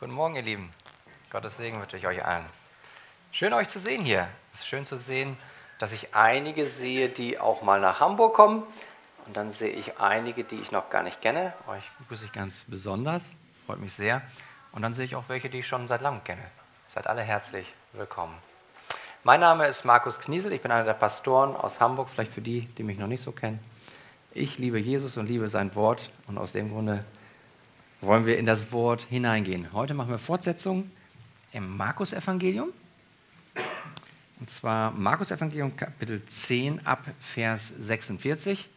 Guten Morgen, ihr Lieben. Gottes Segen wünsche ich euch allen. Schön, euch zu sehen hier. Es ist schön zu sehen, dass ich einige sehe, die auch mal nach Hamburg kommen. Und dann sehe ich einige, die ich noch gar nicht kenne. Euch begrüße ich ganz besonders. Freut mich sehr. Und dann sehe ich auch welche, die ich schon seit langem kenne. Seid alle herzlich willkommen. Mein Name ist Markus Kniesel. Ich bin einer der Pastoren aus Hamburg. Vielleicht für die, die mich noch nicht so kennen. Ich liebe Jesus und liebe sein Wort. Und aus dem Grunde wollen wir in das Wort hineingehen. Heute machen wir Fortsetzung im Markus-Evangelium. Und zwar Markus-Evangelium Kapitel 10 ab Vers 46.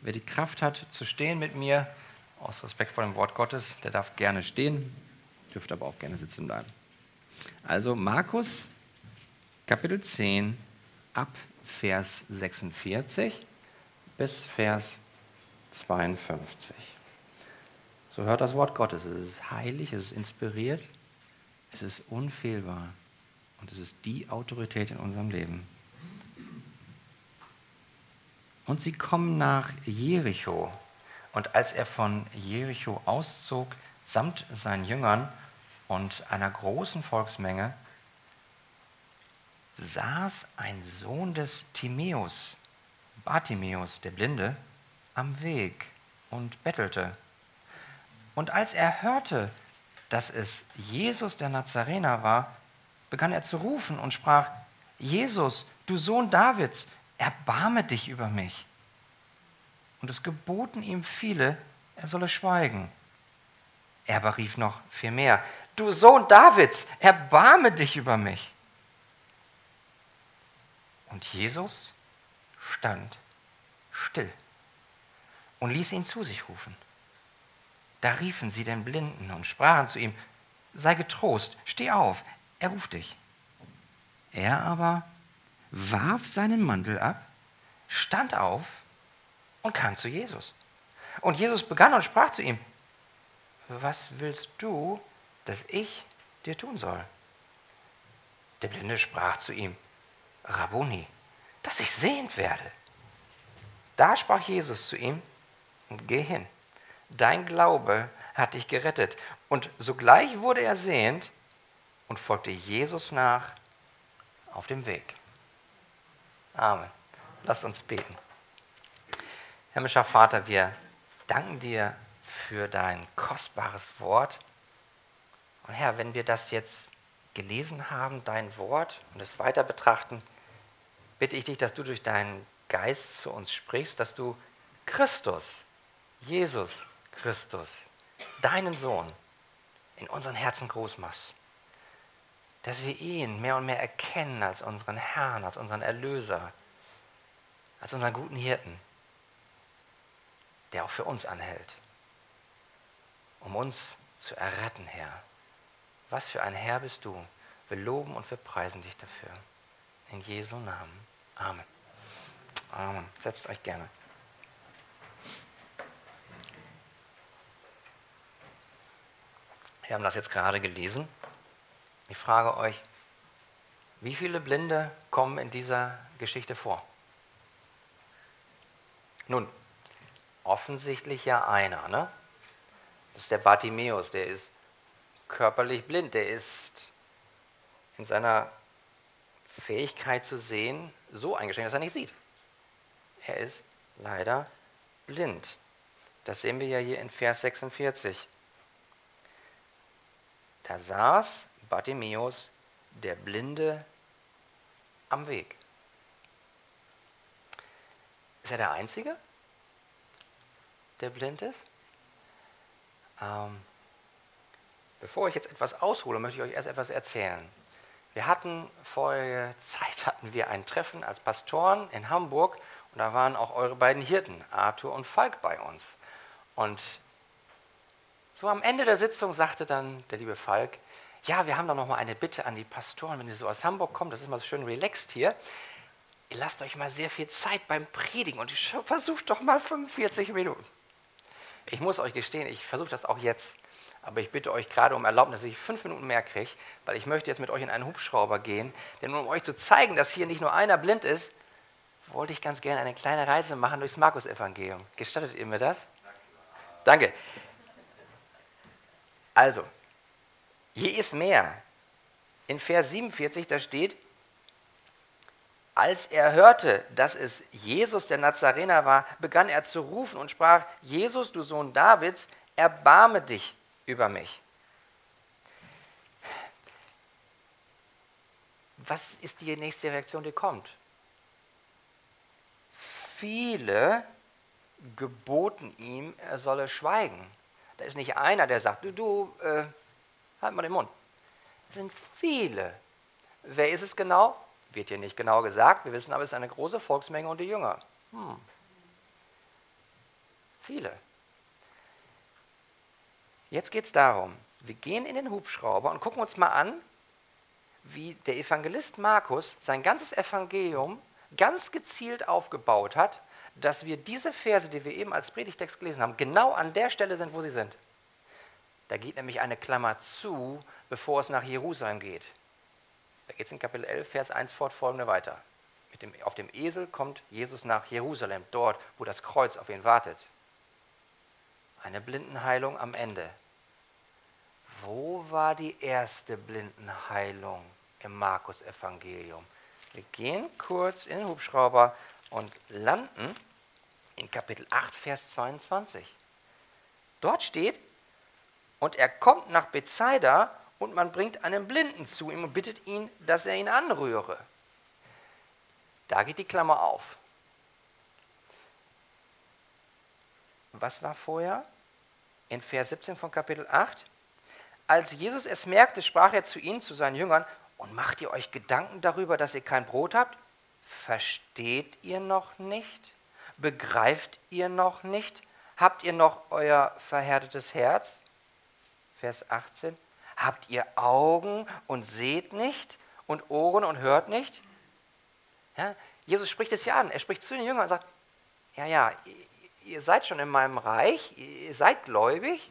Wer die Kraft hat zu stehen mit mir, aus Respekt vor dem Wort Gottes, der darf gerne stehen, dürfte aber auch gerne sitzen bleiben. Also Markus Kapitel 10 ab Vers 46 bis Vers 52. So hört das Wort Gottes. Es ist heilig, es ist inspiriert, es ist unfehlbar und es ist die Autorität in unserem Leben. Und sie kommen nach Jericho. Und als er von Jericho auszog, samt seinen Jüngern und einer großen Volksmenge, saß ein Sohn des Timäus, Bartimäus, der Blinde, am Weg und bettelte. Und als er hörte, dass es Jesus der Nazarener war, begann er zu rufen und sprach, Jesus, du Sohn Davids, erbarme dich über mich. Und es geboten ihm viele, er solle schweigen. Er aber rief noch viel mehr, du Sohn Davids, erbarme dich über mich. Und Jesus stand still und ließ ihn zu sich rufen. Da riefen sie den Blinden und sprachen zu ihm, sei getrost, steh auf, er ruft dich. Er aber warf seinen Mantel ab, stand auf und kam zu Jesus. Und Jesus begann und sprach zu ihm, was willst du, dass ich dir tun soll? Der Blinde sprach zu ihm, Rabuni, dass ich sehend werde. Da sprach Jesus zu ihm, geh hin dein Glaube hat dich gerettet. Und sogleich wurde er sehend und folgte Jesus nach auf dem Weg. Amen. Lasst uns beten. Himmlischer Vater, wir danken dir für dein kostbares Wort. Und Herr, wenn wir das jetzt gelesen haben, dein Wort, und es weiter betrachten, bitte ich dich, dass du durch deinen Geist zu uns sprichst, dass du Christus, Jesus, Christus, deinen Sohn, in unseren Herzen groß machst. Dass wir ihn mehr und mehr erkennen als unseren Herrn, als unseren Erlöser, als unseren guten Hirten, der auch für uns anhält, um uns zu erretten, Herr. Was für ein Herr bist du. Wir loben und wir preisen dich dafür. In Jesu Namen. Amen. Amen. Setzt euch gerne. Wir haben das jetzt gerade gelesen. Ich frage euch, wie viele Blinde kommen in dieser Geschichte vor? Nun, offensichtlich ja einer, ne? Das ist der Bartimäus, der ist körperlich blind, der ist in seiner Fähigkeit zu sehen so eingeschränkt, dass er nicht sieht. Er ist leider blind. Das sehen wir ja hier in Vers 46. Da saß Bartimäus, der Blinde, am Weg. Ist er der Einzige, der blind ist? Ähm, bevor ich jetzt etwas aushole, möchte ich euch erst etwas erzählen. Wir hatten vorige Zeit hatten wir ein Treffen als Pastoren in Hamburg und da waren auch eure beiden Hirten, Arthur und Falk, bei uns. Und so am Ende der Sitzung sagte dann der liebe Falk, ja, wir haben da noch mal eine Bitte an die Pastoren, wenn sie so aus Hamburg kommen, das ist mal so schön relaxed hier. Ihr lasst euch mal sehr viel Zeit beim Predigen und versucht doch mal 45 Minuten. Ich muss euch gestehen, ich versuche das auch jetzt, aber ich bitte euch gerade um Erlaubnis, dass ich fünf Minuten mehr kriege, weil ich möchte jetzt mit euch in einen Hubschrauber gehen, denn um euch zu zeigen, dass hier nicht nur einer blind ist, wollte ich ganz gerne eine kleine Reise machen durchs Markus-Evangelium. Gestattet ihr mir das? Danke. Also, Hier ist mehr. In Vers 47, da steht, als er hörte, dass es Jesus der Nazarener war, begann er zu rufen und sprach, Jesus, du Sohn Davids, erbarme dich über mich. Was ist die nächste Reaktion, die kommt? Viele geboten ihm, er solle schweigen. Da ist nicht einer, der sagt, du, du äh, halt mal den Mund. Es sind viele. Wer ist es genau? Wird hier nicht genau gesagt. Wir wissen aber, es ist eine große Volksmenge und die Jünger. Hm. Viele. Jetzt geht es darum, wir gehen in den Hubschrauber und gucken uns mal an, wie der Evangelist Markus sein ganzes Evangelium ganz gezielt aufgebaut hat, dass wir diese Verse, die wir eben als Predigtext gelesen haben, genau an der Stelle sind, wo sie sind. Da geht nämlich eine Klammer zu, bevor es nach Jerusalem geht. Da geht es in Kapitel 11, Vers 1 fortfolgende weiter. Dem, auf dem Esel kommt Jesus nach Jerusalem, dort, wo das Kreuz auf ihn wartet. Eine Blindenheilung am Ende. Wo war die erste Blindenheilung im Markus-Evangelium? Wir gehen kurz in den Hubschrauber und landen in Kapitel 8, Vers 22. Dort steht, und er kommt nach Bethsaida und man bringt einen Blinden zu ihm und bittet ihn, dass er ihn anrühre. Da geht die Klammer auf. Was war vorher? In Vers 17 von Kapitel 8. Als Jesus es merkte, sprach er zu ihnen, zu seinen Jüngern, und macht ihr euch Gedanken darüber, dass ihr kein Brot habt? Versteht ihr noch nicht? Begreift ihr noch nicht? Habt ihr noch euer verhärtetes Herz? Vers 18. Habt ihr Augen und seht nicht und Ohren und hört nicht? Ja, Jesus spricht es ja an. Er spricht zu den Jüngern und sagt, ja, ja, ihr seid schon in meinem Reich, ihr seid gläubig,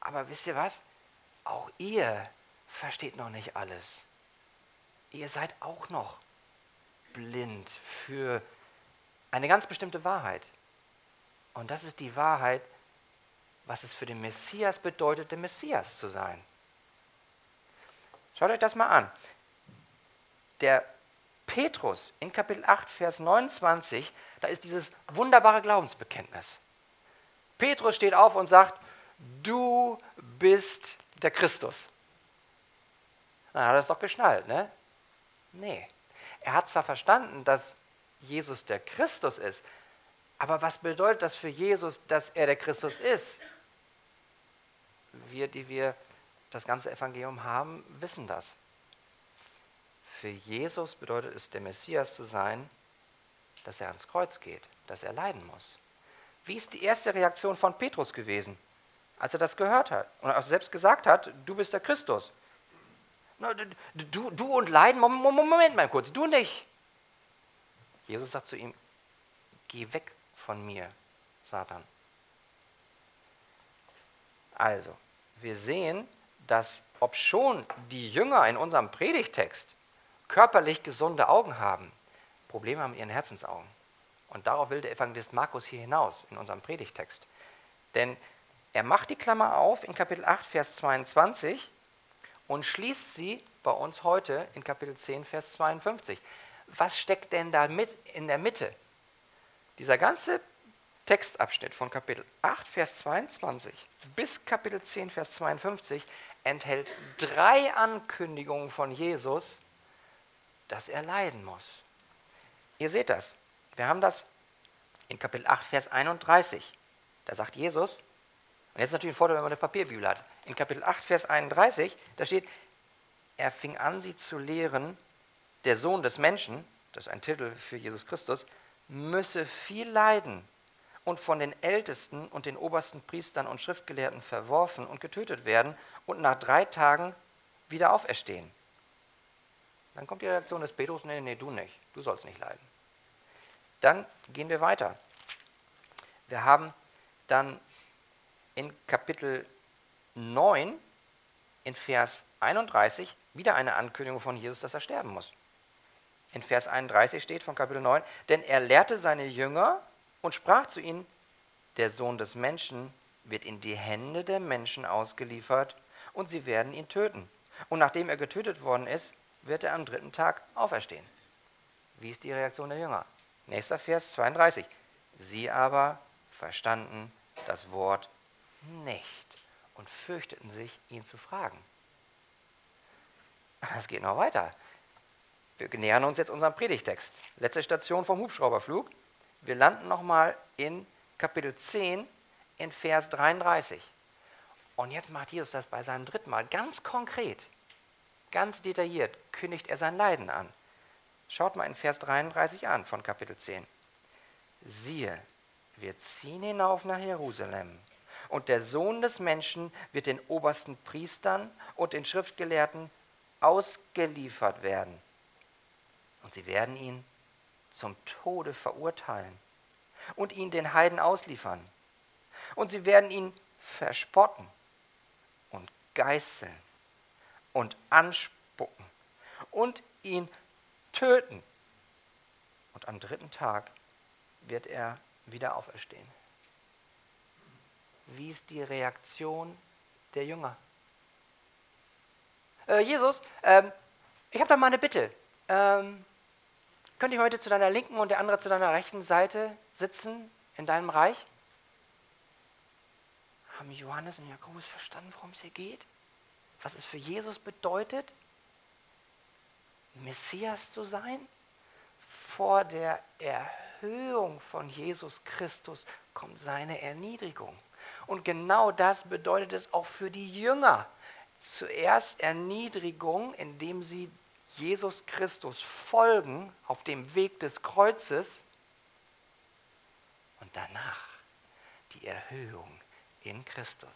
aber wisst ihr was? Auch ihr versteht noch nicht alles ihr seid auch noch blind für eine ganz bestimmte Wahrheit. Und das ist die Wahrheit, was es für den Messias bedeutet, der Messias zu sein. Schaut euch das mal an. Der Petrus in Kapitel 8, Vers 29, da ist dieses wunderbare Glaubensbekenntnis. Petrus steht auf und sagt, du bist der Christus. Dann hat er es doch geschnallt, ne? Nee. Er hat zwar verstanden, dass Jesus der Christus ist, aber was bedeutet das für Jesus, dass er der Christus ist? Wir, die wir das ganze Evangelium haben, wissen das. Für Jesus bedeutet es, der Messias zu sein, dass er ans Kreuz geht, dass er leiden muss. Wie ist die erste Reaktion von Petrus gewesen, als er das gehört hat und auch selbst gesagt hat, du bist der Christus? Du, du und Leiden, Moment mal kurz, du nicht. Jesus sagt zu ihm, geh weg von mir, Satan. Also, wir sehen, dass obschon die Jünger in unserem Predigtext körperlich gesunde Augen haben, Probleme haben mit ihren Herzensaugen. Und darauf will der Evangelist Markus hier hinaus in unserem Predigtext. Denn er macht die Klammer auf in Kapitel 8, Vers 22 und schließt sie bei uns heute in Kapitel 10, Vers 52. Was steckt denn da mit in der Mitte? Dieser ganze Textabschnitt von Kapitel 8, Vers 22 bis Kapitel 10, Vers 52 enthält drei Ankündigungen von Jesus, dass er leiden muss. Ihr seht das. Wir haben das in Kapitel 8, Vers 31. Da sagt Jesus, und jetzt ist natürlich ein Vorteil, wenn man eine Papierbibel hat in Kapitel 8, Vers 31, da steht, er fing an, sie zu lehren, der Sohn des Menschen, das ist ein Titel für Jesus Christus, müsse viel leiden und von den Ältesten und den obersten Priestern und Schriftgelehrten verworfen und getötet werden und nach drei Tagen wieder auferstehen. Dann kommt die Reaktion des Petrus, nee, nee, du nicht, du sollst nicht leiden. Dann gehen wir weiter. Wir haben dann in Kapitel 9 in Vers 31 wieder eine Ankündigung von Jesus, dass er sterben muss. In Vers 31 steht von Kapitel 9, denn er lehrte seine Jünger und sprach zu ihnen, der Sohn des Menschen wird in die Hände der Menschen ausgeliefert und sie werden ihn töten. Und nachdem er getötet worden ist, wird er am dritten Tag auferstehen. Wie ist die Reaktion der Jünger? Nächster Vers 32. Sie aber verstanden das Wort nicht und fürchteten sich, ihn zu fragen. Es geht noch weiter. Wir nähern uns jetzt unserem Predigtext. Letzte Station vom Hubschrauberflug. Wir landen nochmal in Kapitel 10 in Vers 33. Und jetzt macht Jesus das bei seinem dritten Mal ganz konkret, ganz detailliert, kündigt er sein Leiden an. Schaut mal in Vers 33 an von Kapitel 10. Siehe, wir ziehen hinauf nach Jerusalem, und der Sohn des Menschen wird den obersten Priestern und den Schriftgelehrten ausgeliefert werden. Und sie werden ihn zum Tode verurteilen und ihn den Heiden ausliefern. Und sie werden ihn verspotten und geißeln und anspucken und ihn töten. Und am dritten Tag wird er wieder auferstehen. Wie ist die Reaktion der Jünger? Äh, Jesus, ähm, ich habe da mal eine Bitte. Ähm, könnte heute zu deiner linken und der andere zu deiner rechten Seite sitzen in deinem Reich? Haben Johannes und Jakobus verstanden, worum es hier geht? Was es für Jesus bedeutet, Messias zu sein? Vor der Erhöhung von Jesus Christus kommt seine Erniedrigung. Und genau das bedeutet es auch für die Jünger. Zuerst Erniedrigung, indem sie Jesus Christus folgen auf dem Weg des Kreuzes und danach die Erhöhung in Christus,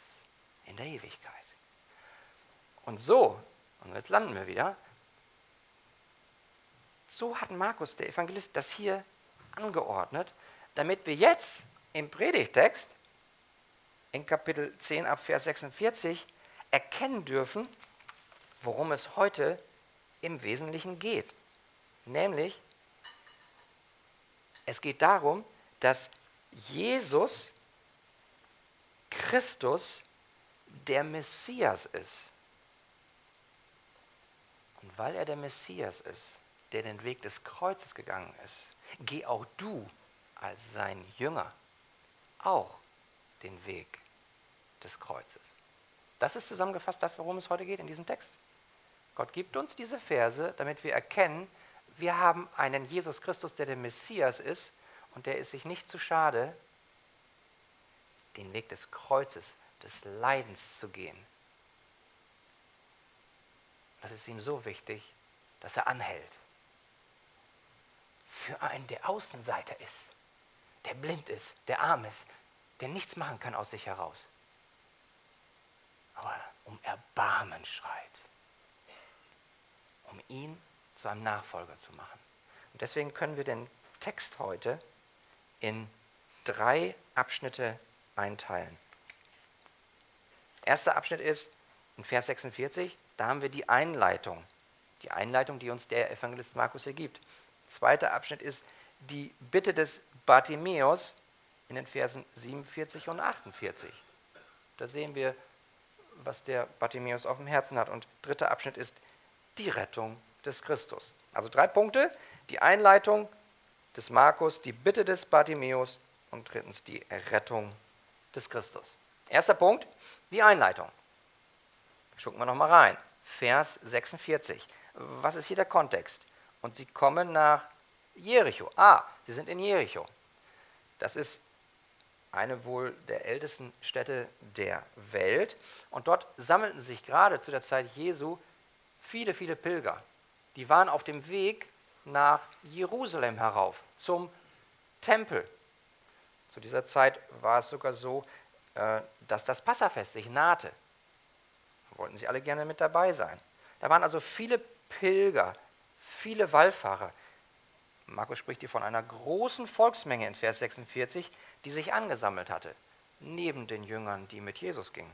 in der Ewigkeit. Und so, und jetzt landen wir wieder, so hat Markus, der Evangelist, das hier angeordnet, damit wir jetzt im Predigtext in Kapitel 10 ab Vers 46 erkennen dürfen, worum es heute im Wesentlichen geht. Nämlich, es geht darum, dass Jesus Christus der Messias ist. Und weil er der Messias ist, der den Weg des Kreuzes gegangen ist, geh auch du als sein Jünger auch den Weg des Kreuzes. Das ist zusammengefasst das, worum es heute geht in diesem Text. Gott gibt uns diese Verse, damit wir erkennen, wir haben einen Jesus Christus, der der Messias ist und der ist sich nicht zu schade, den Weg des Kreuzes, des Leidens zu gehen. Das ist ihm so wichtig, dass er anhält. Für einen, der Außenseiter ist, der blind ist, der arm ist, der nichts machen kann aus sich heraus, aber um Erbarmen schreit, um ihn zu einem Nachfolger zu machen. Und deswegen können wir den Text heute in drei Abschnitte einteilen. Erster Abschnitt ist in Vers 46, da haben wir die Einleitung. Die Einleitung, die uns der Evangelist Markus hier gibt. Zweiter Abschnitt ist die Bitte des Bartimäus in den Versen 47 und 48. Da sehen wir, was der Bartimäus auf dem Herzen hat. Und dritter Abschnitt ist die Rettung des Christus. Also drei Punkte, die Einleitung des Markus, die Bitte des Bartimäus und drittens die Rettung des Christus. Erster Punkt, die Einleitung. Schauen wir nochmal rein. Vers 46. Was ist hier der Kontext? Und sie kommen nach Jericho. Ah, sie sind in Jericho. Das ist eine wohl der ältesten Städte der Welt. Und dort sammelten sich gerade zu der Zeit Jesu viele, viele Pilger. Die waren auf dem Weg nach Jerusalem herauf, zum Tempel. Zu dieser Zeit war es sogar so, äh, dass das Passafest sich nahte. Da wollten sie alle gerne mit dabei sein. Da waren also viele Pilger, viele Wallfahrer. Markus spricht hier von einer großen Volksmenge in Vers 46, die sich angesammelt hatte, neben den Jüngern, die mit Jesus gingen.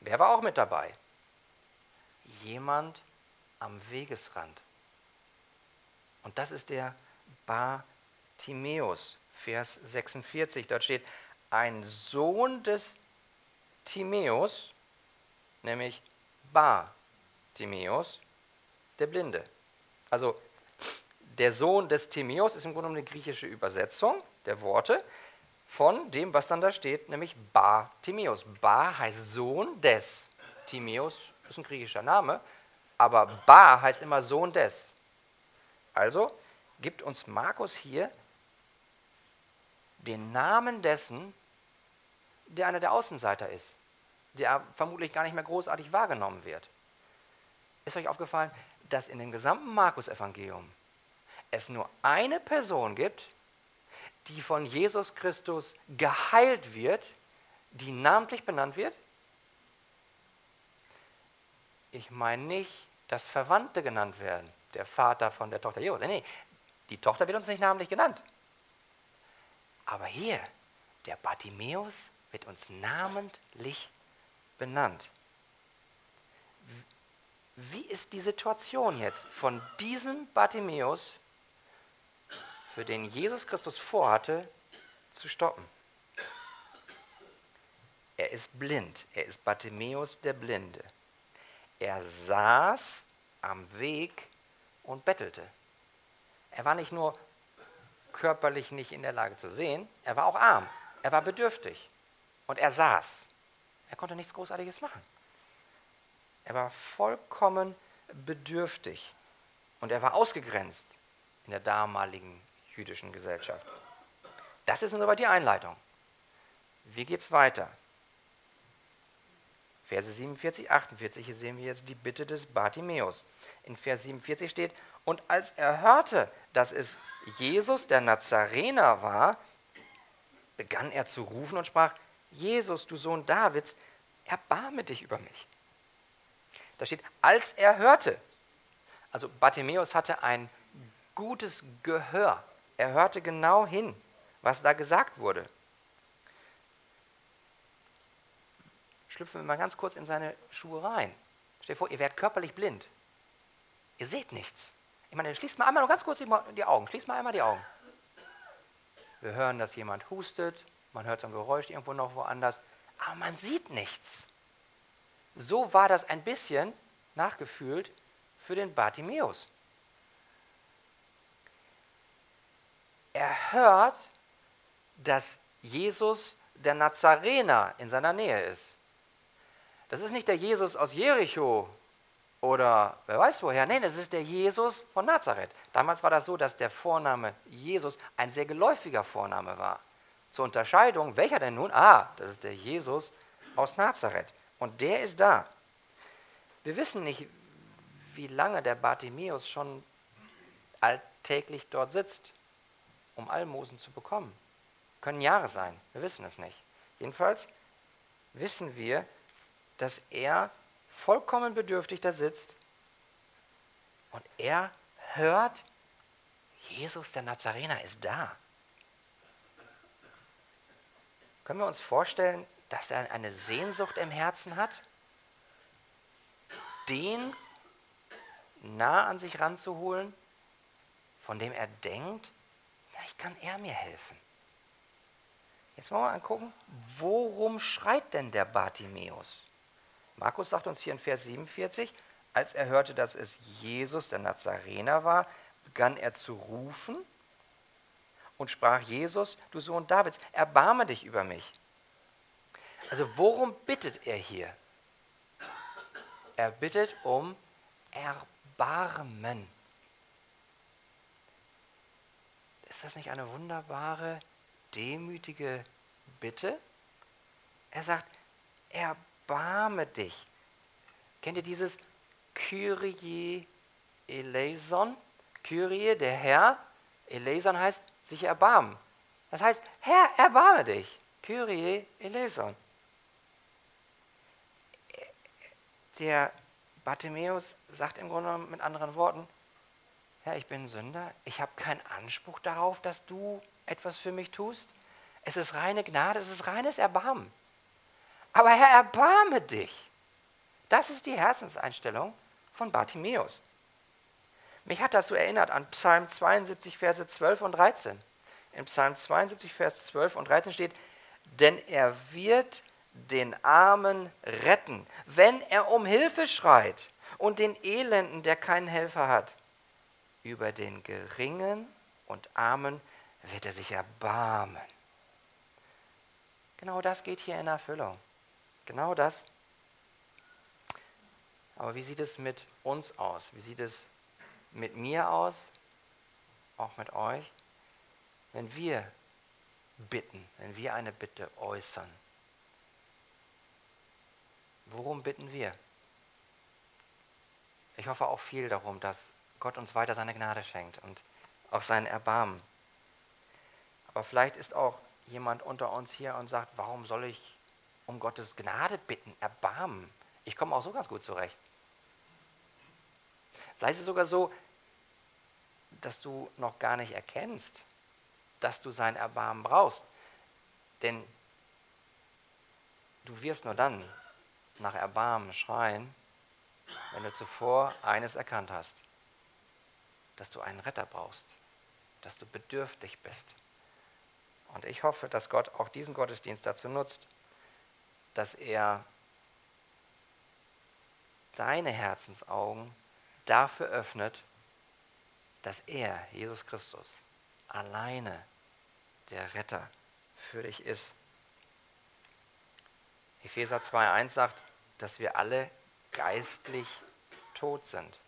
Wer war auch mit dabei? Jemand am Wegesrand. Und das ist der Bartimäus, Vers 46. Dort steht, ein Sohn des Timäus, nämlich Bar-Timäus, der Blinde. Also der Sohn des Timäus ist im Grunde eine griechische Übersetzung der Worte von dem, was dann da steht, nämlich Bar Timäus. Bar heißt Sohn des. Timäus ist ein griechischer Name, aber Bar heißt immer Sohn des. Also gibt uns Markus hier den Namen dessen, der einer der Außenseiter ist, der vermutlich gar nicht mehr großartig wahrgenommen wird. Ist euch aufgefallen, dass in dem gesamten Markus-Evangelium es nur eine Person gibt, die von Jesus Christus geheilt wird, die namentlich benannt wird? Ich meine nicht, dass Verwandte genannt werden, der Vater von der Tochter Jesus. Nee, die Tochter wird uns nicht namentlich genannt. Aber hier, der Bartimäus wird uns namentlich benannt. Wie ist die Situation jetzt von diesem Bartimäus, für den Jesus Christus vorhatte, zu stoppen? Er ist blind. Er ist Bartimäus der Blinde. Er saß am Weg und bettelte. Er war nicht nur körperlich nicht in der Lage zu sehen, er war auch arm, er war bedürftig und er saß. Er konnte nichts Großartiges machen. Er war vollkommen bedürftig und er war ausgegrenzt in der damaligen jüdischen Gesellschaft. Das ist soweit die Einleitung. Wie geht es weiter? Verse 47, 48, hier sehen wir jetzt die Bitte des Bartimäus. In Vers 47 steht, und als er hörte, dass es Jesus der Nazarener war, begann er zu rufen und sprach, Jesus, du Sohn Davids, erbarme dich über mich. Da steht, als er hörte. Also Bartimäus hatte ein gutes Gehör. Er hörte genau hin, was da gesagt wurde. Schlüpfen wir mal ganz kurz in seine Schuhe rein. Stell dir vor, ihr werdet körperlich blind. Ihr seht nichts. Ich meine, schließt mal einmal noch ganz kurz die Augen. Schließt mal einmal die Augen. Wir hören, dass jemand hustet. Man hört so ein Geräusch irgendwo noch woanders. Aber man sieht nichts. So war das ein bisschen nachgefühlt für den Bartimäus. Er hört, dass Jesus der Nazarener in seiner Nähe ist. Das ist nicht der Jesus aus Jericho, oder wer weiß woher. Nein, es ist der Jesus von Nazareth. Damals war das so, dass der Vorname Jesus ein sehr geläufiger Vorname war. Zur Unterscheidung, welcher denn nun? Ah, das ist der Jesus aus Nazareth. Und der ist da. Wir wissen nicht, wie lange der Bartimäus schon alltäglich dort sitzt, um Almosen zu bekommen. Können Jahre sein, wir wissen es nicht. Jedenfalls wissen wir, dass er vollkommen bedürftig da sitzt und er hört, Jesus der Nazarener ist da. Können wir uns vorstellen, dass er eine Sehnsucht im Herzen hat, den nah an sich ranzuholen, von dem er denkt, vielleicht kann er mir helfen. Jetzt wollen wir angucken, worum schreit denn der Bartimäus? Markus sagt uns hier in Vers 47, als er hörte, dass es Jesus, der Nazarener war, begann er zu rufen und sprach, Jesus, du Sohn Davids, erbarme dich über mich. Also worum bittet er hier? Er bittet um Erbarmen. Ist das nicht eine wunderbare, demütige Bitte? Er sagt, erbarme erbarme dich. Kennt ihr dieses Kyrie eleison? Kyrie, der Herr. Eleison heißt sich erbarmen. Das heißt, Herr, erbarme dich. Kyrie eleison. Der Bartimäus sagt im Grunde mit anderen Worten, Herr, ich bin Sünder, ich habe keinen Anspruch darauf, dass du etwas für mich tust. Es ist reine Gnade, es ist reines Erbarmen. Aber Herr, erbarme dich. Das ist die Herzenseinstellung von Bartimäus. Mich hat das so erinnert an Psalm 72, Verse 12 und 13. In Psalm 72, Vers 12 und 13 steht, denn er wird den Armen retten, wenn er um Hilfe schreit und den Elenden, der keinen Helfer hat. Über den Geringen und Armen wird er sich erbarmen. Genau das geht hier in Erfüllung. Genau das. Aber wie sieht es mit uns aus? Wie sieht es mit mir aus? Auch mit euch? Wenn wir bitten, wenn wir eine Bitte äußern, worum bitten wir? Ich hoffe auch viel darum, dass Gott uns weiter seine Gnade schenkt und auch sein Erbarmen. Aber vielleicht ist auch jemand unter uns hier und sagt, warum soll ich um Gottes Gnade bitten, Erbarmen? Ich komme auch so ganz gut zurecht. Vielleicht ist es sogar so, dass du noch gar nicht erkennst, dass du sein Erbarmen brauchst. Denn du wirst nur dann nach Erbarmen schreien, wenn du zuvor eines erkannt hast, dass du einen Retter brauchst, dass du bedürftig bist. Und ich hoffe, dass Gott auch diesen Gottesdienst dazu nutzt, dass er seine Herzensaugen dafür öffnet, dass er, Jesus Christus, alleine der Retter für dich ist. Epheser 2.1 sagt, dass wir alle geistlich tot sind.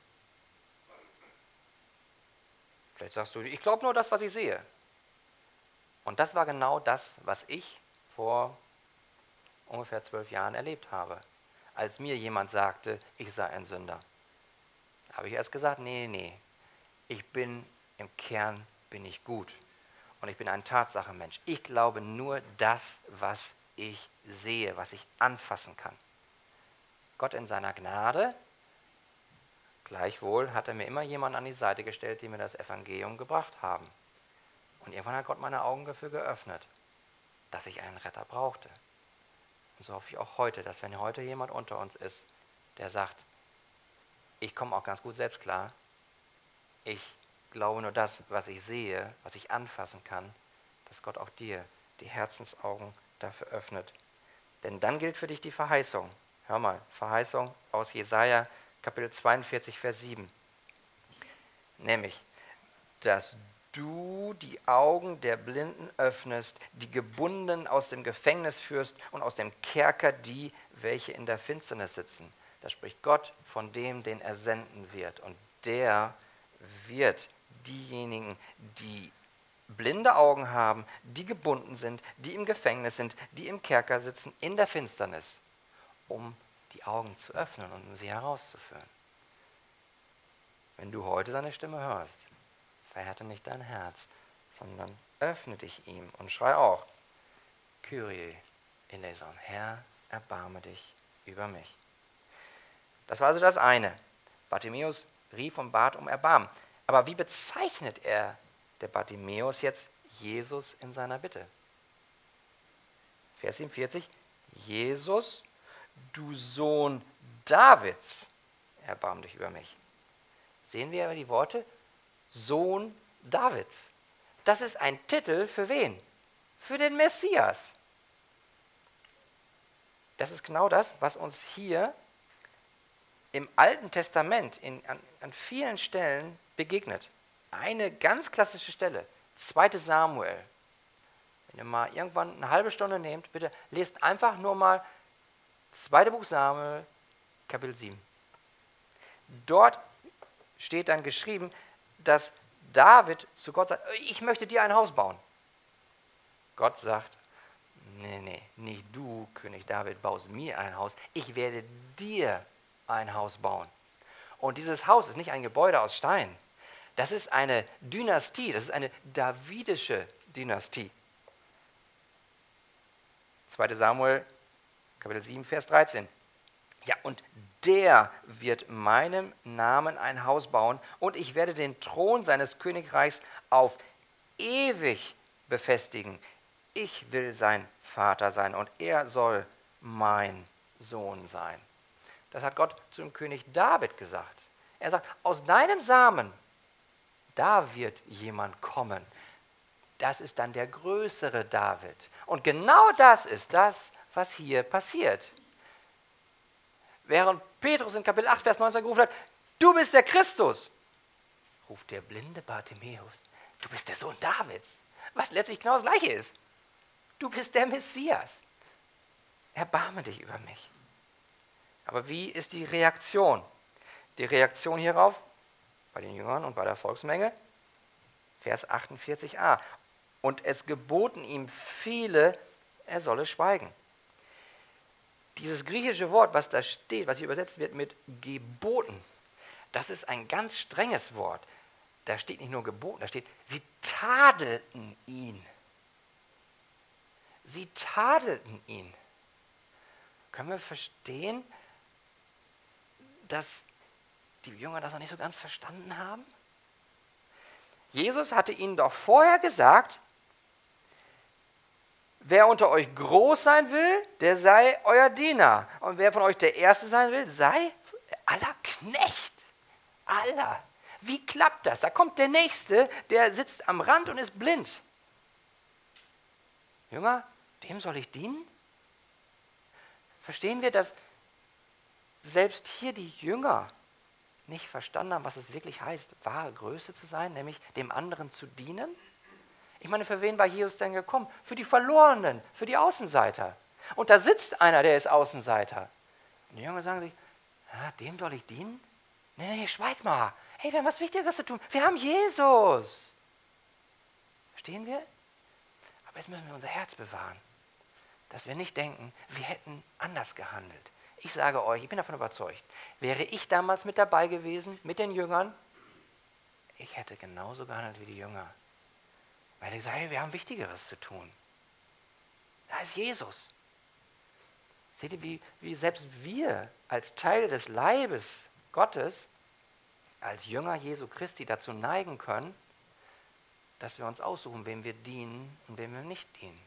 Vielleicht sagst du, ich glaube nur das, was ich sehe. Und das war genau das, was ich vor ungefähr zwölf Jahren erlebt habe. Als mir jemand sagte, ich sei ein Sünder, habe ich erst gesagt, nee, nee, ich bin im Kern bin ich gut. Und ich bin ein Tatsachenmensch. Ich glaube nur das, was ich sehe, was ich anfassen kann. Gott in seiner Gnade, gleichwohl hat er mir immer jemanden an die Seite gestellt, die mir das Evangelium gebracht haben. Und irgendwann hat Gott meine Augen dafür geöffnet, dass ich einen Retter brauchte. Und so hoffe ich auch heute, dass wenn heute jemand unter uns ist, der sagt, ich komme auch ganz gut selbst klar, ich glaube nur das, was ich sehe, was ich anfassen kann, dass Gott auch dir die Herzensaugen dafür öffnet. Denn dann gilt für dich die Verheißung. Hör mal, Verheißung aus Jesaja Kapitel 42, Vers 7. Nämlich, dass du die Augen der Blinden öffnest, die Gebundenen aus dem Gefängnis führst und aus dem Kerker die, welche in der Finsternis sitzen. Da spricht Gott von dem, den er senden wird. Und der wird diejenigen, die blinde Augen haben, die gebunden sind, die im Gefängnis sind, die im Kerker sitzen, in der Finsternis, um die Augen zu öffnen und um sie herauszuführen. Wenn du heute seine Stimme hörst, verhärte nicht dein Herz, sondern öffne dich ihm und schrei auch, Kyrie eleison, Herr, erbarme dich über mich. Das war also das eine. Bartimäus rief und bat um Erbarmen. Aber wie bezeichnet er, der Bartimäus, jetzt Jesus in seiner Bitte? Vers 47, Jesus, du Sohn Davids, erbarm dich über mich. Sehen wir aber die Worte Sohn Davids. Das ist ein Titel für wen? Für den Messias. Das ist genau das, was uns hier im Alten Testament in, an, an vielen Stellen begegnet. Eine ganz klassische Stelle, 2 Samuel. Wenn ihr mal irgendwann eine halbe Stunde nehmt, bitte lest einfach nur mal 2. Buch Samuel, Kapitel 7. Dort steht dann geschrieben, dass David zu Gott sagt, ich möchte dir ein Haus bauen. Gott sagt, nee, nee, nicht du, König David, baust mir ein Haus, ich werde dir ein Haus bauen. Und dieses Haus ist nicht ein Gebäude aus Stein, das ist eine Dynastie, das ist eine davidische Dynastie. 2 Samuel, Kapitel 7, Vers 13. Ja, und der wird meinem Namen ein Haus bauen und ich werde den Thron seines Königreichs auf ewig befestigen. Ich will sein Vater sein und er soll mein Sohn sein. Das hat Gott zum König David gesagt. Er sagt, aus deinem Samen, da wird jemand kommen. Das ist dann der größere David. Und genau das ist das, was hier passiert. Während Petrus in Kapitel 8, Vers 19 gerufen hat, du bist der Christus, ruft der blinde Bartimäus, du bist der Sohn Davids, was letztlich genau das gleiche ist. Du bist der Messias. Erbarme dich über mich. Aber wie ist die Reaktion? Die Reaktion hierauf bei den Jüngern und bei der Volksmenge? Vers 48a. Und es geboten ihm viele, er solle schweigen. Dieses griechische Wort, was da steht, was hier übersetzt wird mit geboten, das ist ein ganz strenges Wort. Da steht nicht nur geboten, da steht, sie tadelten ihn. Sie tadelten ihn. Können wir verstehen, dass die Jünger das noch nicht so ganz verstanden haben? Jesus hatte ihnen doch vorher gesagt, wer unter euch groß sein will, der sei euer Diener. Und wer von euch der Erste sein will, sei aller Knecht. Aller. Wie klappt das? Da kommt der Nächste, der sitzt am Rand und ist blind. Jünger, dem soll ich dienen? Verstehen wir, dass selbst hier die Jünger nicht verstanden haben, was es wirklich heißt, wahre Größe zu sein, nämlich dem anderen zu dienen? Ich meine, für wen war Jesus denn gekommen? Für die Verlorenen, für die Außenseiter. Und da sitzt einer, der ist Außenseiter. Und die Jünger sagen sich, ja, dem soll ich dienen? Nee, nee, schweig mal. Hey, wir haben was Wichtigeres zu tun. Wir haben Jesus. Verstehen wir? Aber jetzt müssen wir unser Herz bewahren, dass wir nicht denken, wir hätten anders gehandelt. Ich sage euch, ich bin davon überzeugt, wäre ich damals mit dabei gewesen, mit den Jüngern, ich hätte genauso gehandelt wie die Jünger. Weil ich sage, wir haben Wichtigeres zu tun. Da ist Jesus. Seht ihr, wie, wie selbst wir als Teil des Leibes Gottes, als Jünger Jesu Christi dazu neigen können, dass wir uns aussuchen, wem wir dienen und wem wir nicht dienen.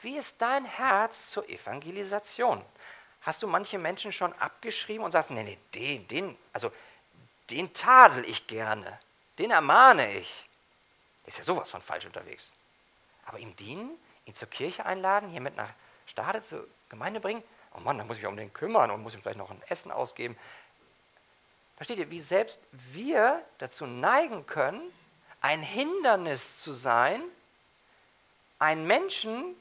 Wie ist dein Herz zur Evangelisation? Hast du manche Menschen schon abgeschrieben und sagst, nee, nee, den, den, also den tadel ich gerne, den ermahne ich. Ist ja sowas von falsch unterwegs. Aber ihm dienen, ihn zur Kirche einladen, hier mit nach Stade zur Gemeinde bringen, oh Mann, da muss ich mich um den kümmern und muss ihm vielleicht noch ein Essen ausgeben. Versteht ihr, wie selbst wir dazu neigen können, ein Hindernis zu sein, einen Menschen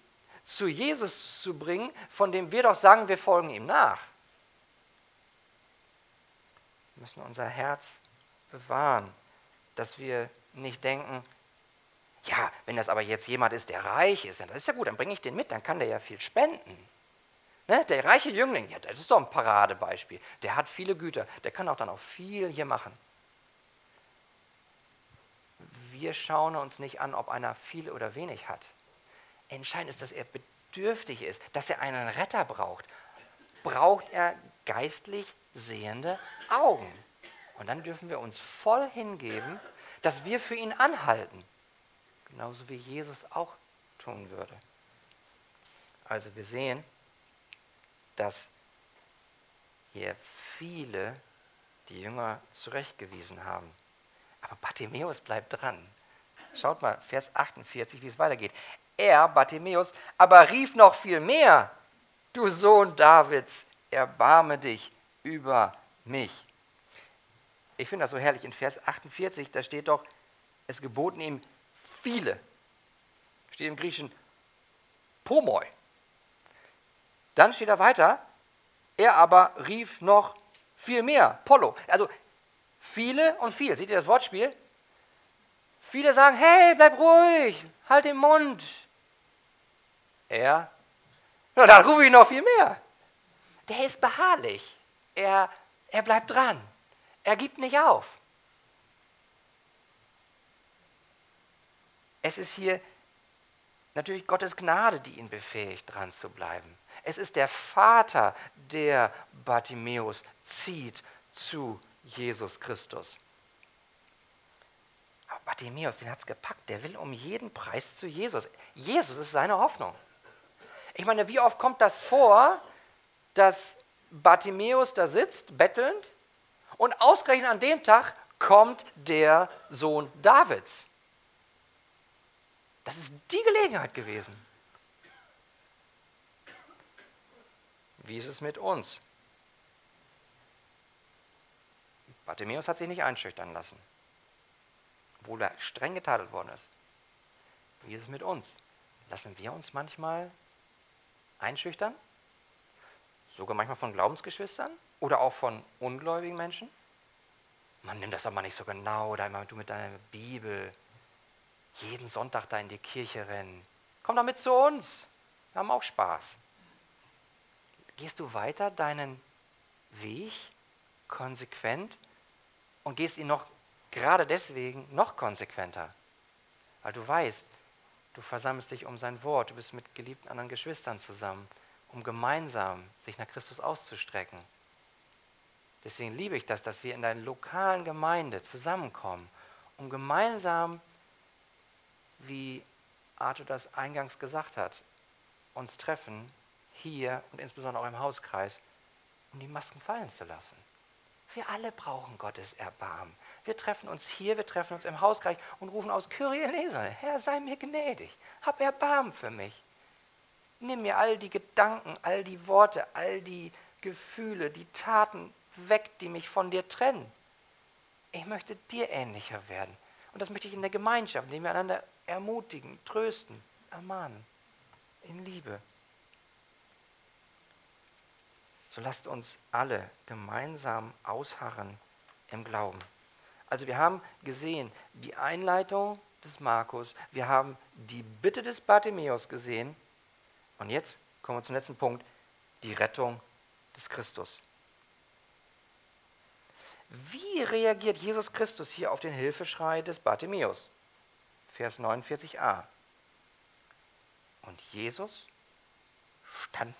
zu Jesus zu bringen, von dem wir doch sagen, wir folgen ihm nach. Wir müssen unser Herz bewahren, dass wir nicht denken, ja, wenn das aber jetzt jemand ist, der reich ist, das ist ja gut, dann bringe ich den mit, dann kann der ja viel spenden. Ne? Der reiche Jüngling, ja, das ist doch ein Paradebeispiel. Der hat viele Güter, der kann auch dann auch viel hier machen. Wir schauen uns nicht an, ob einer viel oder wenig hat. Entscheidend ist, dass er bedürftig ist, dass er einen Retter braucht. Braucht er geistlich sehende Augen. Und dann dürfen wir uns voll hingeben, dass wir für ihn anhalten. Genauso wie Jesus auch tun würde. Also wir sehen, dass hier viele die Jünger zurechtgewiesen haben. Aber Bartimäus bleibt dran. Schaut mal, Vers 48, wie es weitergeht. Er, Bartimäus, aber rief noch viel mehr, du Sohn Davids, erbarme dich über mich. Ich finde das so herrlich in Vers 48, da steht doch, es geboten ihm viele. Steht im Griechischen Pomoi. Dann steht da weiter, er aber rief noch viel mehr, Polo. Also viele und viel. Seht ihr das Wortspiel? Viele sagen, hey, bleib ruhig, halt den Mund. Er, na, dann rufe ich noch viel mehr. Der ist beharrlich. Er, er bleibt dran. Er gibt nicht auf. Es ist hier natürlich Gottes Gnade, die ihn befähigt, dran zu bleiben. Es ist der Vater, der Bartimäus zieht zu Jesus Christus. Aber Bartimäus, den hat es gepackt. Der will um jeden Preis zu Jesus. Jesus ist seine Hoffnung. Ich meine, wie oft kommt das vor, dass Bartimäus da sitzt, bettelnd, und ausgerechnet an dem Tag kommt der Sohn Davids. Das ist die Gelegenheit gewesen. wie ist es mit uns? Bartimäus hat sich nicht einschüchtern lassen, obwohl er streng getadelt worden ist. Wie ist es mit uns? Lassen wir uns manchmal einschüchtern? Sogar manchmal von Glaubensgeschwistern oder auch von ungläubigen Menschen? Man nimmt das doch mal nicht so genau, oder immer du mit deiner Bibel jeden Sonntag da in die Kirche rennen. Komm doch mit zu uns. Wir haben auch Spaß. Gehst du weiter deinen Weg konsequent und gehst ihn noch gerade deswegen noch konsequenter, weil du weißt, du versammelst dich um sein Wort, du bist mit geliebten anderen Geschwistern zusammen, um gemeinsam sich nach Christus auszustrecken. Deswegen liebe ich das, dass wir in deiner lokalen Gemeinde zusammenkommen, um gemeinsam, wie Arthur das eingangs gesagt hat, uns treffen, hier und insbesondere auch im Hauskreis, um die Masken fallen zu lassen. Wir alle brauchen Gottes Erbarmen. Wir treffen uns hier, wir treffen uns im Hauskreis und rufen aus Kyrie eleison, Herr, sei mir gnädig, hab Erbarmen für mich. Nimm mir all die Gedanken, all die Worte, all die Gefühle, die Taten weg, die mich von dir trennen. Ich möchte dir ähnlicher werden. Und das möchte ich in der Gemeinschaft, indem wir einander ermutigen, trösten, ermahnen, in Liebe. So lasst uns alle gemeinsam ausharren im Glauben. Also wir haben gesehen die Einleitung des Markus, wir haben die Bitte des Bartimäus gesehen und jetzt kommen wir zum letzten Punkt, die Rettung des Christus. Wie reagiert Jesus Christus hier auf den Hilfeschrei des Bartimäus? Vers 49a. Und Jesus stand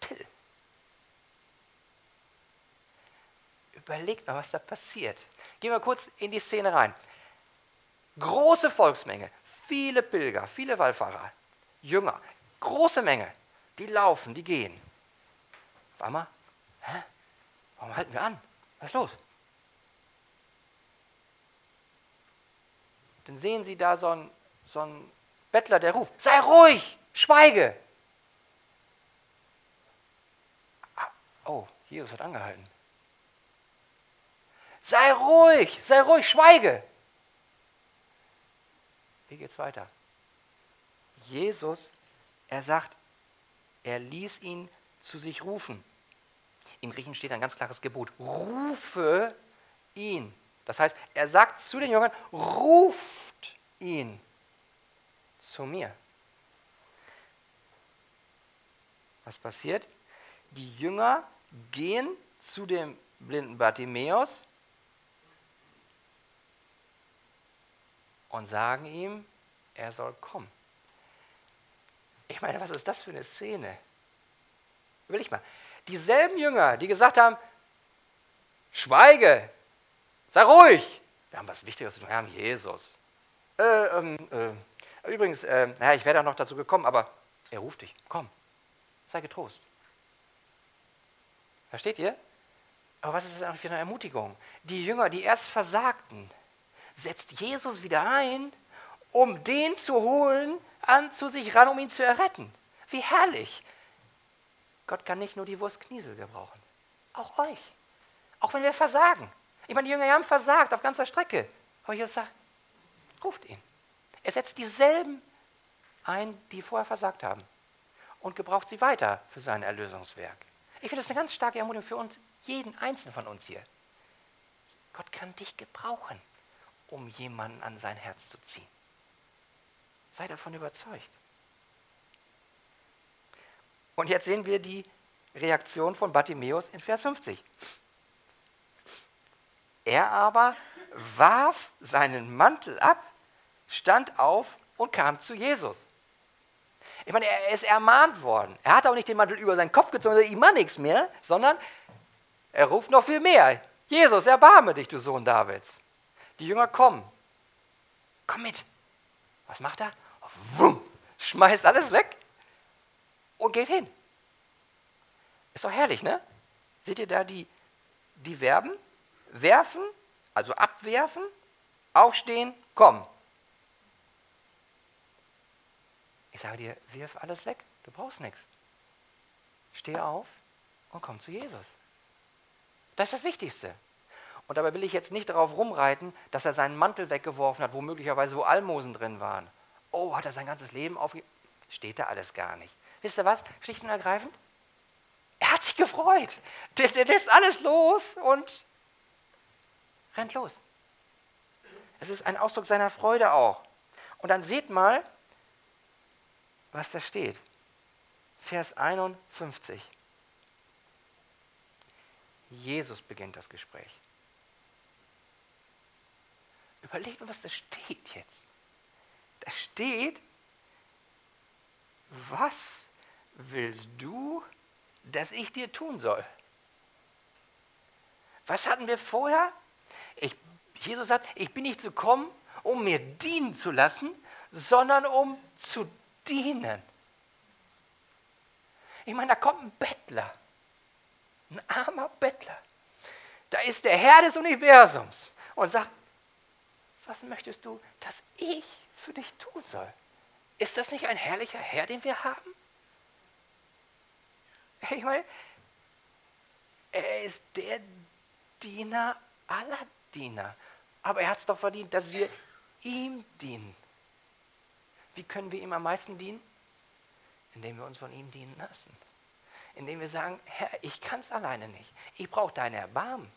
still. Überlegt mal, was da passiert. Gehen wir kurz in die Szene rein. Große Volksmenge, viele Pilger, viele Wallfahrer, Jünger, große Menge, die laufen, die gehen. Warte mal, hä? warum halten wir an? Was ist los? Dann sehen Sie da so einen, so einen Bettler, der ruft, sei ruhig, schweige. Ah, oh, Jesus hat angehalten. Sei ruhig, sei ruhig, schweige. Wie geht's weiter? Jesus, er sagt, er ließ ihn zu sich rufen. Im Griechen steht ein ganz klares Gebot. Rufe ihn. Das heißt, er sagt zu den Jüngern, ruft ihn zu mir. Was passiert? Die Jünger gehen zu dem blinden Bartimäus und sagen ihm, er soll kommen. Ich meine, was ist das für eine Szene? Will ich mal dieselben Jünger, die gesagt haben, schweige, sei ruhig. Wir haben was Wichtiges zu tun, wir haben Jesus. Äh, ähm, äh, übrigens, äh, naja, ich wäre da noch dazu gekommen, aber er ruft dich, komm, sei getrost. Versteht ihr? Aber was ist das eigentlich für eine Ermutigung? Die Jünger, die erst versagten, setzt Jesus wieder ein, um den zu holen, an zu sich ran, um ihn zu erretten. Wie herrlich. Gott kann nicht nur die Wurst Kniesel gebrauchen, auch euch. Auch wenn wir versagen. Ich meine, die Jünger haben versagt auf ganzer Strecke. Aber Jesus sagt, ruft ihn. Er setzt dieselben ein, die vorher versagt haben und gebraucht sie weiter für sein Erlösungswerk. Ich finde das eine ganz starke Ermutigung für uns, jeden Einzelnen von uns hier. Gott kann dich gebrauchen, um jemanden an sein Herz zu ziehen. Sei davon überzeugt. Und jetzt sehen wir die Reaktion von Bartimäus in Vers 50. Er aber warf seinen Mantel ab, stand auf und kam zu Jesus. Ich meine, er ist ermahnt worden. Er hat auch nicht den Mantel über seinen Kopf gezogen, ihm macht nichts mehr, sondern er ruft noch viel mehr. Jesus, erbarme dich, du Sohn Davids. Die Jünger kommen. Komm mit. Was macht er? Wumm, schmeißt alles weg und geht hin. Ist doch herrlich, ne? Seht ihr da die, die Verben? Werfen, also abwerfen, aufstehen, kommen. Ich sage dir, wirf alles weg, du brauchst nichts. Steh auf und komm zu Jesus. Das ist das Wichtigste. Und dabei will ich jetzt nicht darauf rumreiten, dass er seinen Mantel weggeworfen hat, wo möglicherweise wo Almosen drin waren. Oh, hat er sein ganzes Leben aufgegeben? Steht da alles gar nicht. Wisst ihr was? Schlicht und ergreifend. Er hat sich gefreut. Der, der lässt alles los und rennt los. Es ist ein Ausdruck seiner Freude auch. Und dann seht mal, was da steht. Vers 51. Jesus beginnt das Gespräch. Überlegt mal, was da steht jetzt. Da steht, was willst du, dass ich dir tun soll? Was hatten wir vorher? Ich, Jesus sagt, ich bin nicht gekommen, um mir dienen zu lassen, sondern um zu dienen. Ich meine, da kommt ein Bettler, ein armer Bettler. Da ist der Herr des Universums und sagt, was möchtest du, dass ich für dich tun soll? Ist das nicht ein herrlicher Herr, den wir haben? Ich meine, er ist der Diener aller Diener. Aber er hat es doch verdient, dass wir ihm dienen. Wie können wir ihm am meisten dienen? Indem wir uns von ihm dienen lassen. Indem wir sagen, Herr, ich kann es alleine nicht. Ich brauche dein Erbarmen.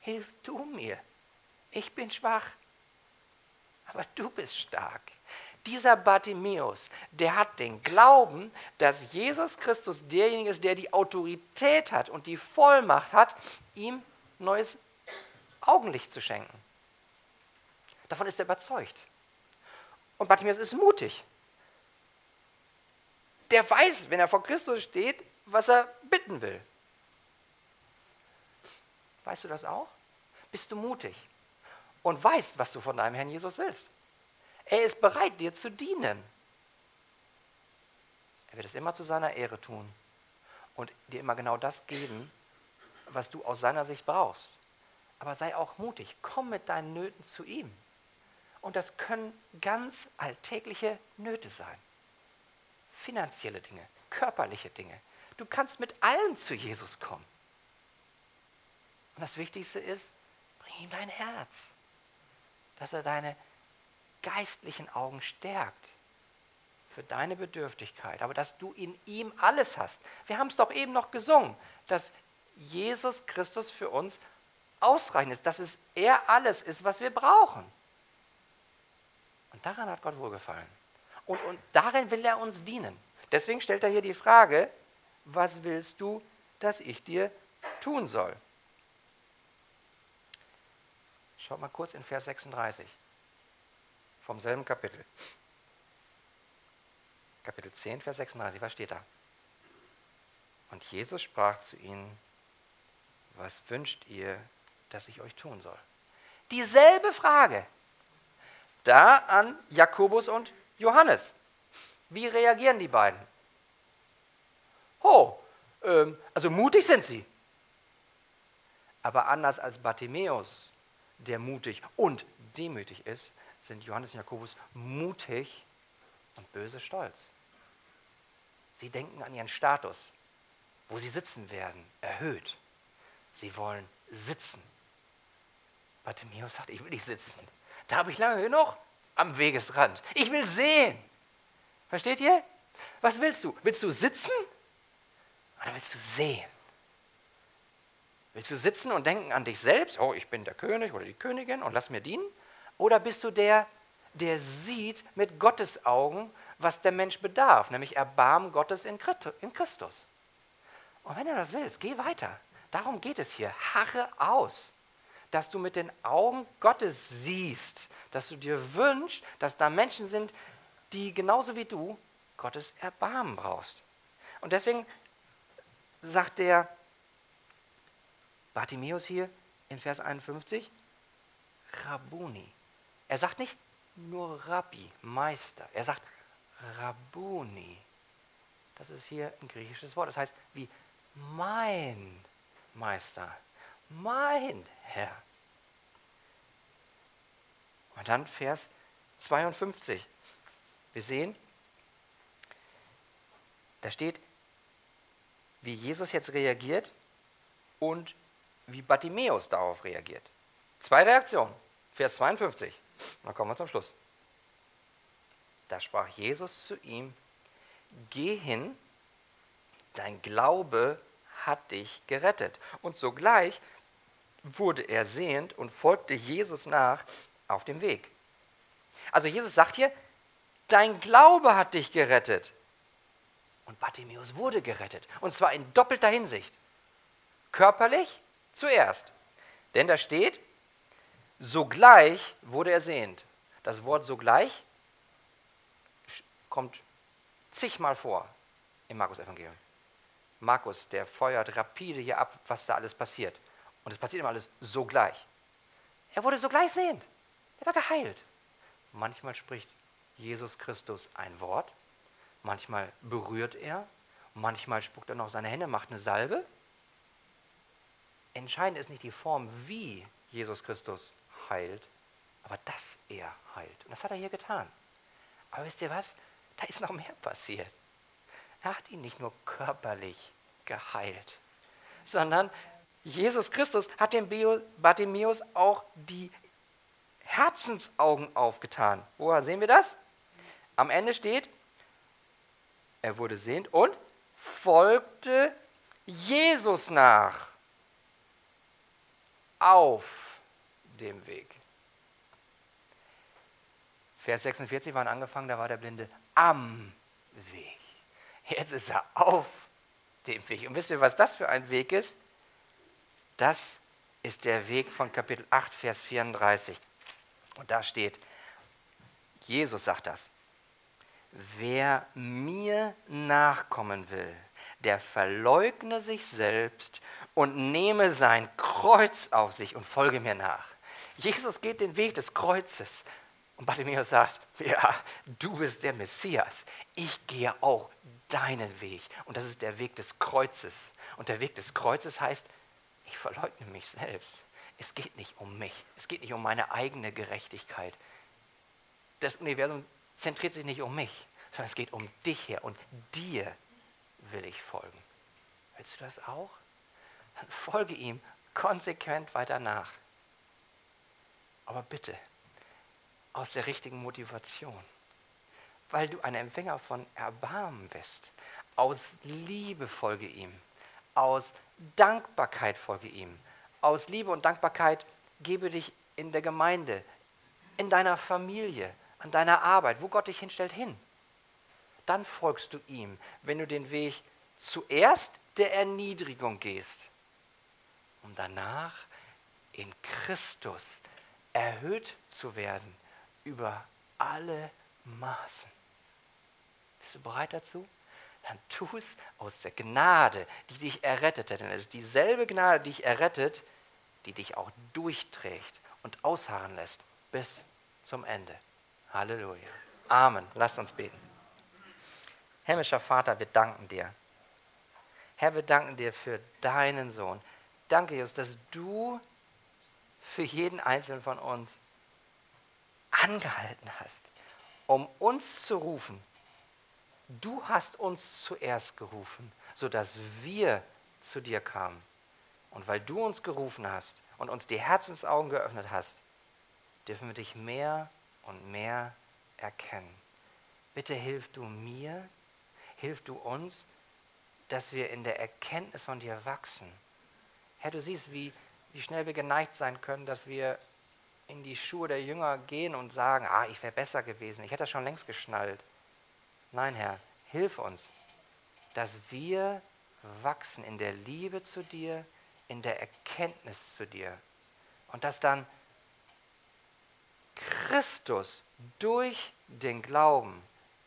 Hilf du mir. Ich bin schwach. Aber du bist stark. Dieser Bartimäus, der hat den Glauben, dass Jesus Christus derjenige ist, der die Autorität hat und die Vollmacht hat, ihm neues Augenlicht zu schenken. Davon ist er überzeugt. Und Bartimäus ist mutig. Der weiß, wenn er vor Christus steht, was er bitten will. Weißt du das auch? Bist du mutig und weißt, was du von deinem Herrn Jesus willst? Er ist bereit, dir zu dienen. Er wird es immer zu seiner Ehre tun und dir immer genau das geben, was du aus seiner Sicht brauchst. Aber sei auch mutig, komm mit deinen Nöten zu ihm. Und das können ganz alltägliche Nöte sein. Finanzielle Dinge, körperliche Dinge. Du kannst mit allem zu Jesus kommen. Und das Wichtigste ist, bring ihm dein Herz, dass er deine geistlichen Augen stärkt für deine Bedürftigkeit, aber dass du in ihm alles hast. Wir haben es doch eben noch gesungen, dass Jesus Christus für uns ausreichend ist, dass es er alles ist, was wir brauchen. Und daran hat Gott wohlgefallen. Und, und darin will er uns dienen. Deswegen stellt er hier die Frage, was willst du, dass ich dir tun soll? Schaut mal kurz in Vers 36 vom selben Kapitel. Kapitel 10, Vers 36, was steht da? Und Jesus sprach zu ihnen, was wünscht ihr, dass ich euch tun soll? Dieselbe Frage. Da an Jakobus und Johannes. Wie reagieren die beiden? Oh, ähm, also mutig sind sie. Aber anders als Bartimäus, der mutig und demütig ist, sind Johannes und Jakobus mutig und böse stolz. Sie denken an ihren Status, wo sie sitzen werden, erhöht. Sie wollen sitzen. Bartimäus sagt, ich will nicht sitzen. Da habe ich lange genug am Wegesrand. Ich will sehen. Versteht ihr? Was willst du? Willst du sitzen oder willst du sehen? Willst du sitzen und denken an dich selbst? Oh, ich bin der König oder die Königin und lass mir dienen? Oder bist du der, der sieht mit Gottes Augen, was der Mensch bedarf, nämlich Erbarmen Gottes in Christus? Und wenn du das willst, geh weiter. Darum geht es hier. Harre aus dass du mit den Augen Gottes siehst, dass du dir wünschst, dass da Menschen sind, die genauso wie du Gottes Erbarmen brauchst. Und deswegen sagt der Bartimäus hier in Vers 51, Rabuni. Er sagt nicht nur Rabbi, Meister. Er sagt Rabuni. Das ist hier ein griechisches Wort. Das heißt wie mein Meister, mein Herr. Und dann Vers 52. Wir sehen, da steht, wie Jesus jetzt reagiert und wie Bartimäus darauf reagiert. Zwei Reaktionen. Vers 52. Dann kommen wir zum Schluss. Da sprach Jesus zu ihm, geh hin, dein Glaube hat dich gerettet. Und sogleich wurde er sehend und folgte Jesus nach auf dem Weg. Also Jesus sagt hier, dein Glaube hat dich gerettet. Und Bartimäus wurde gerettet. Und zwar in doppelter Hinsicht. Körperlich zuerst. Denn da steht, sogleich wurde er sehend. Das Wort sogleich kommt zigmal vor im Markus-Evangelium. Markus, der feuert rapide hier ab, was da alles passiert. Und es passiert immer alles sogleich. Er wurde sogleich sehend. Er war geheilt. Manchmal spricht Jesus Christus ein Wort, manchmal berührt er, manchmal spuckt er noch seine Hände, macht eine Salbe. Entscheidend ist nicht die Form, wie Jesus Christus heilt, aber dass er heilt. Und das hat er hier getan. Aber wisst ihr was? Da ist noch mehr passiert. Er hat ihn nicht nur körperlich geheilt, sondern Jesus Christus hat dem Bartimäus auch die Herzensaugen aufgetan. Woher sehen wir das? Am Ende steht, er wurde sehend und folgte Jesus nach auf dem Weg. Vers 46 waren angefangen, da war der Blinde am Weg. Jetzt ist er auf dem Weg. Und wisst ihr, was das für ein Weg ist? Das ist der Weg von Kapitel 8, Vers 34. Und da steht, Jesus sagt das, wer mir nachkommen will, der verleugne sich selbst und nehme sein Kreuz auf sich und folge mir nach. Jesus geht den Weg des Kreuzes. Und Bartimäus sagt, ja, du bist der Messias. Ich gehe auch deinen Weg. Und das ist der Weg des Kreuzes. Und der Weg des Kreuzes heißt, ich verleugne mich selbst. Es geht nicht um mich. Es geht nicht um meine eigene Gerechtigkeit. Das Universum zentriert sich nicht um mich, sondern es geht um dich her. Und dir will ich folgen. Willst du das auch? Dann folge ihm konsequent weiter nach. Aber bitte, aus der richtigen Motivation. Weil du ein Empfänger von Erbarmen bist. Aus Liebe folge ihm. Aus Dankbarkeit folge ihm. Aus Liebe und Dankbarkeit gebe dich in der Gemeinde, in deiner Familie, an deiner Arbeit, wo Gott dich hinstellt, hin. Dann folgst du ihm, wenn du den Weg zuerst der Erniedrigung gehst, um danach in Christus erhöht zu werden über alle Maßen. Bist du bereit dazu? Dann tu es aus der Gnade, die dich errettet hat. Denn es ist dieselbe Gnade, die dich errettet, die dich auch durchträgt und ausharren lässt bis zum Ende. Halleluja. Amen. Lasst uns beten. Himmlischer Vater, wir danken dir. Herr, wir danken dir für deinen Sohn. Danke, Jesus, dass du für jeden Einzelnen von uns angehalten hast, um uns zu rufen. Du hast uns zuerst gerufen, sodass wir zu dir kamen. Und weil du uns gerufen hast und uns die Herzensaugen geöffnet hast, dürfen wir dich mehr und mehr erkennen. Bitte hilf du mir, hilf du uns, dass wir in der Erkenntnis von dir wachsen. Herr, du siehst, wie, wie schnell wir geneigt sein können, dass wir in die Schuhe der Jünger gehen und sagen, ah, ich wäre besser gewesen, ich hätte das schon längst geschnallt. Nein, Herr, hilf uns, dass wir wachsen in der Liebe zu dir, in der Erkenntnis zu dir. Und dass dann Christus durch den Glauben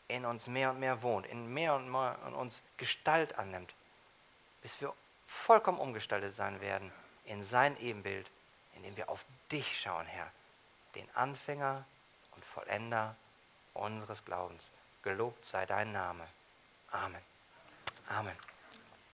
in uns mehr und mehr wohnt, in mehr und mehr in uns Gestalt annimmt, bis wir vollkommen umgestaltet sein werden in sein Ebenbild, indem wir auf dich schauen, Herr, den Anfänger und Vollender unseres Glaubens. Gelobt sei dein Name. Amen. Amen.